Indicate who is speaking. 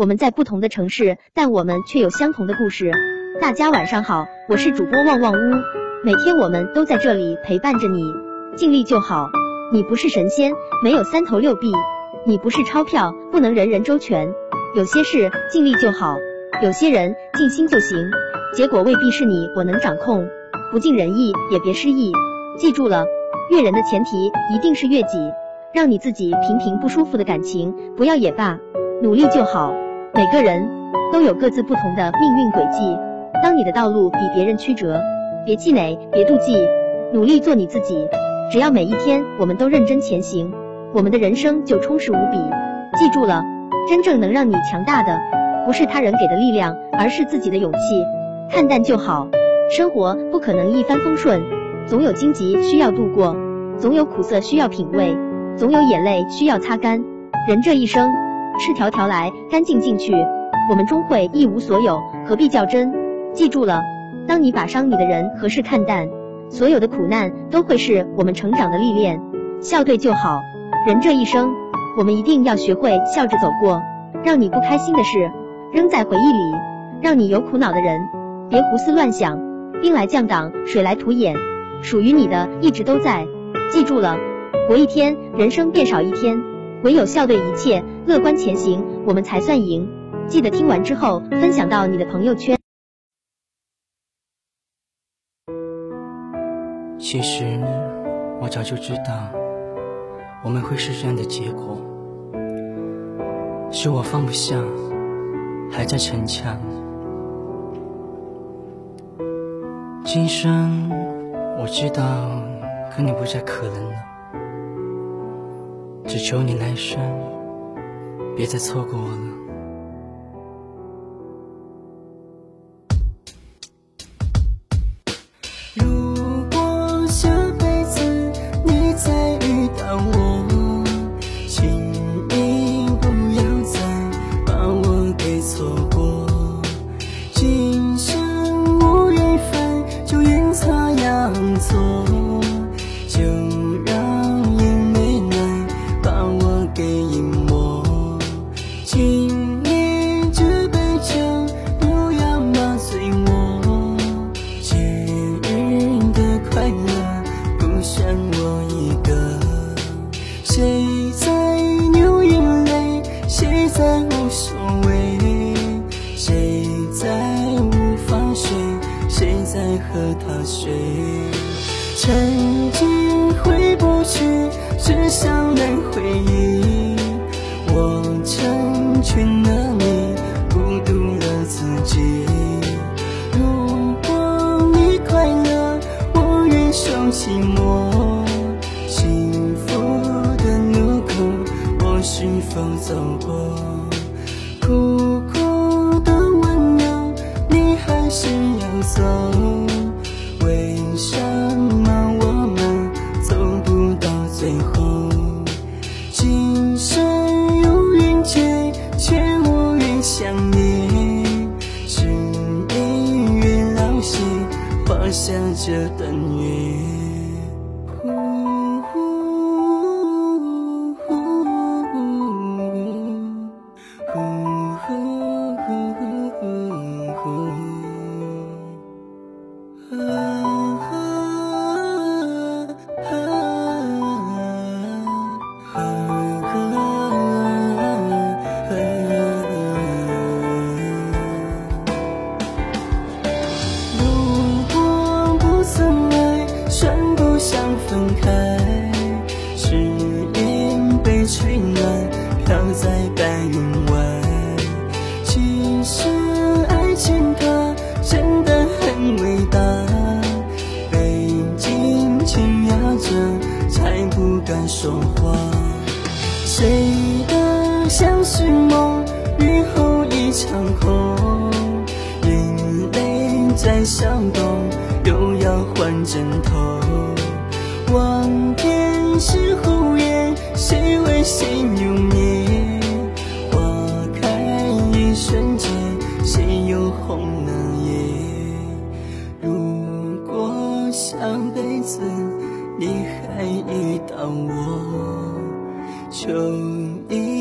Speaker 1: 我们在不同的城市，但我们却有相同的故事。大家晚上好，我是主播旺旺屋，每天我们都在这里陪伴着你，尽力就好。你不是神仙，没有三头六臂；你不是钞票，不能人人周全。有些事尽力就好，有些人尽心就行。结果未必是你我能掌控，不尽人意也别失意。记住了，悦人的前提一定是悦己。让你自己平平不舒服的感情不要也罢，努力就好。每个人都有各自不同的命运轨迹。当你的道路比别人曲折，别气馁，别妒忌，努力做你自己。只要每一天我们都认真前行，我们的人生就充实无比。记住了，真正能让你强大的，不是他人给的力量，而是自己的勇气。看淡就好，生活不可能一帆风顺，总有荆棘需要度过，总有苦涩需要品味，总有眼泪需要擦干。人这一生，赤条条来，干净净去，我们终会一无所有，何必较真？记住了，当你把伤你的人和事看淡。所有的苦难都会是我们成长的历练，笑对就好。人这一生，我们一定要学会笑着走过。让你不开心的事，扔在回忆里；让你有苦恼的人，别胡思乱想。兵来将挡，水来土掩，属于你的一直都在。记住了，活一天，人生便少一天。唯有笑对一切，乐观前行，我们才算赢。记得听完之后分享到你的朋友圈。
Speaker 2: 其实我早就知道，我们会是这样的结果。是我放不下，还在逞强。今生我知道跟你不再可能了，只求你来生别再错过我了。如果下辈子你再遇到我请你不要再把我给错过。今生无缘分就阴差阳错和他睡，曾经回不去，只想能回忆。我成全了你，孤独了自己。如果你快乐，我愿受寂寞。幸福的路口，我是否走过？下着等雨想分开，只因被取暖飘在白云外。其实爱情它真的很伟大，被紧紧压着才不敢说话。谁的相思梦，雨后一场空，眼泪在笑容，又要换枕头。望天是胡言，谁为谁留念？花开一瞬间，谁又红了眼？如果下辈子。你还遇到我，求你